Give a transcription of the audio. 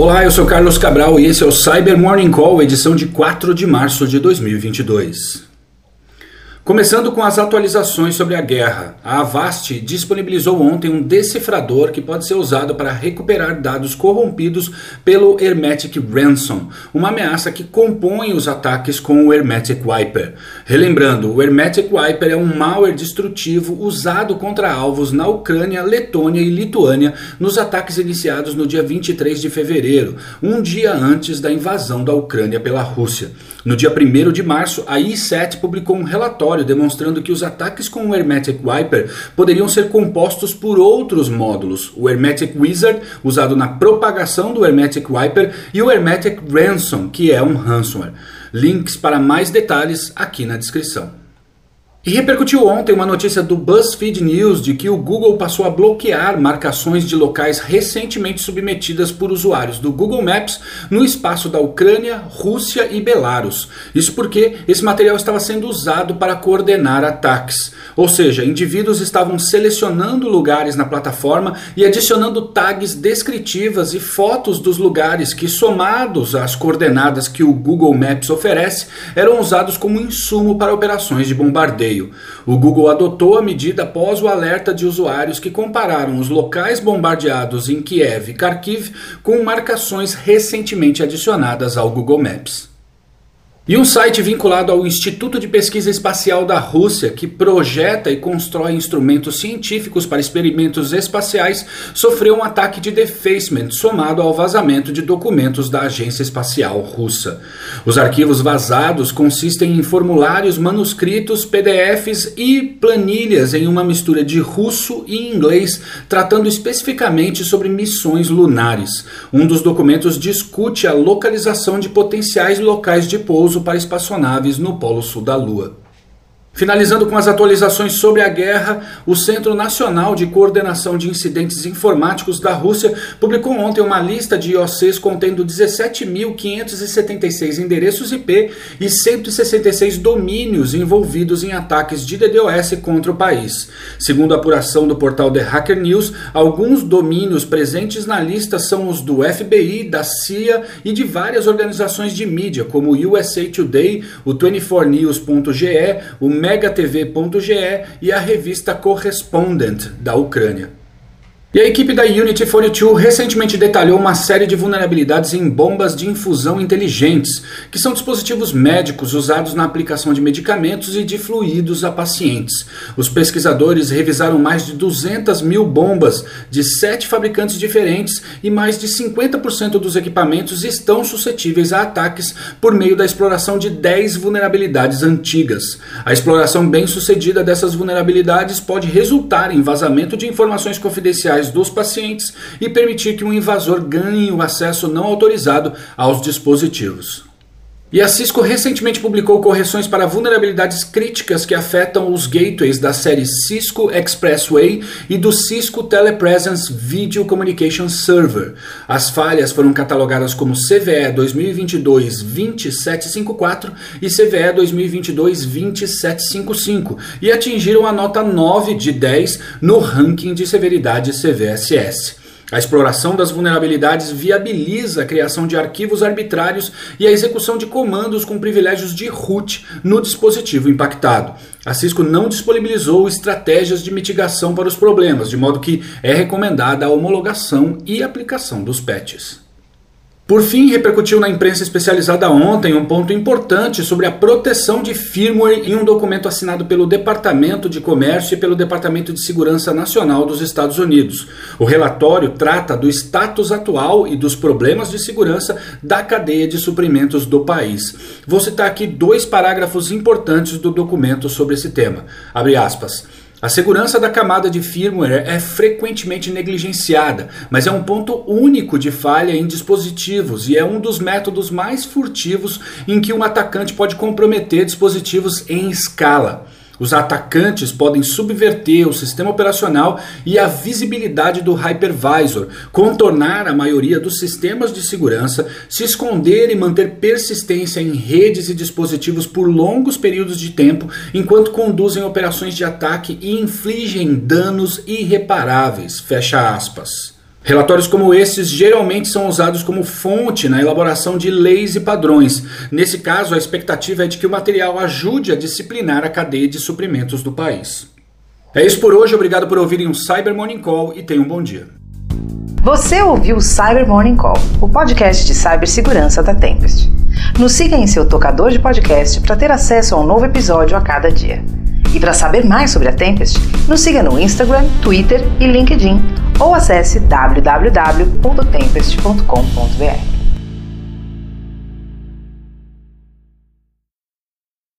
Olá, eu sou Carlos Cabral e esse é o Cyber Morning Call, edição de 4 de março de 2022. Começando com as atualizações sobre a guerra, a Avast disponibilizou ontem um decifrador que pode ser usado para recuperar dados corrompidos pelo Hermetic Ransom, uma ameaça que compõe os ataques com o Hermetic Wiper. Relembrando, o Hermetic Wiper é um malware destrutivo usado contra alvos na Ucrânia, Letônia e Lituânia nos ataques iniciados no dia 23 de fevereiro, um dia antes da invasão da Ucrânia pela Rússia. No dia 1 de março, a I7 publicou um relatório demonstrando que os ataques com o Hermetic Wiper poderiam ser compostos por outros módulos, o Hermetic Wizard, usado na propagação do Hermetic Wiper, e o Hermetic Ransom, que é um ransomware. Links para mais detalhes aqui na descrição. E repercutiu ontem uma notícia do BuzzFeed News de que o Google passou a bloquear marcações de locais recentemente submetidas por usuários do Google Maps no espaço da Ucrânia, Rússia e Belarus. Isso porque esse material estava sendo usado para coordenar ataques. Ou seja, indivíduos estavam selecionando lugares na plataforma e adicionando tags descritivas e fotos dos lugares que, somados às coordenadas que o Google Maps oferece, eram usados como insumo para operações de bombardeio. O Google adotou a medida após o alerta de usuários que compararam os locais bombardeados em Kiev e Kharkiv com marcações recentemente adicionadas ao Google Maps. E um site vinculado ao Instituto de Pesquisa Espacial da Rússia, que projeta e constrói instrumentos científicos para experimentos espaciais, sofreu um ataque de defacement somado ao vazamento de documentos da Agência Espacial Russa. Os arquivos vazados consistem em formulários manuscritos, PDFs e planilhas em uma mistura de russo e inglês, tratando especificamente sobre missões lunares. Um dos documentos discute a localização de potenciais locais de pouso para espaçonaves no Polo Sul da Lua. Finalizando com as atualizações sobre a guerra, o Centro Nacional de Coordenação de Incidentes Informáticos da Rússia publicou ontem uma lista de IOCs contendo 17.576 endereços IP e 166 domínios envolvidos em ataques de DDoS contra o país. Segundo a apuração do portal The Hacker News, alguns domínios presentes na lista são os do FBI, da CIA e de várias organizações de mídia, como o USA Today, o 24news.ge, o megatv.ge e a revista Correspondent da Ucrânia. E a equipe da Unity 42 recentemente detalhou uma série de vulnerabilidades em bombas de infusão inteligentes, que são dispositivos médicos usados na aplicação de medicamentos e de fluidos a pacientes. Os pesquisadores revisaram mais de 200 mil bombas de sete fabricantes diferentes e mais de 50% dos equipamentos estão suscetíveis a ataques por meio da exploração de 10 vulnerabilidades antigas. A exploração bem sucedida dessas vulnerabilidades pode resultar em vazamento de informações confidenciais dos pacientes e permitir que um invasor ganhe o acesso não autorizado aos dispositivos. E a Cisco recentemente publicou correções para vulnerabilidades críticas que afetam os gateways da série Cisco Expressway e do Cisco Telepresence Video Communication Server. As falhas foram catalogadas como CVE 2022-2754 e CVE 2022-2755 e atingiram a nota 9 de 10 no ranking de severidade CVSS. A exploração das vulnerabilidades viabiliza a criação de arquivos arbitrários e a execução de comandos com privilégios de root no dispositivo impactado. A Cisco não disponibilizou estratégias de mitigação para os problemas, de modo que é recomendada a homologação e aplicação dos patches. Por fim, repercutiu na imprensa especializada ontem um ponto importante sobre a proteção de firmware em um documento assinado pelo Departamento de Comércio e pelo Departamento de Segurança Nacional dos Estados Unidos. O relatório trata do status atual e dos problemas de segurança da cadeia de suprimentos do país. Vou citar aqui dois parágrafos importantes do documento sobre esse tema. Abre aspas. A segurança da camada de firmware é frequentemente negligenciada, mas é um ponto único de falha em dispositivos e é um dos métodos mais furtivos em que um atacante pode comprometer dispositivos em escala. Os atacantes podem subverter o sistema operacional e a visibilidade do hypervisor, contornar a maioria dos sistemas de segurança, se esconder e manter persistência em redes e dispositivos por longos períodos de tempo, enquanto conduzem operações de ataque e infligem danos irreparáveis. Fecha aspas. Relatórios como esses geralmente são usados como fonte na elaboração de leis e padrões. Nesse caso, a expectativa é de que o material ajude a disciplinar a cadeia de suprimentos do país. É isso por hoje, obrigado por ouvirem o Cyber Morning Call e tenham um bom dia. Você ouviu o Cyber Morning Call, o podcast de cibersegurança da Tempest. Nos siga em seu tocador de podcast para ter acesso a um novo episódio a cada dia. E para saber mais sobre a Tempest, nos siga no Instagram, Twitter e LinkedIn ou acesse www.tempest.com.br.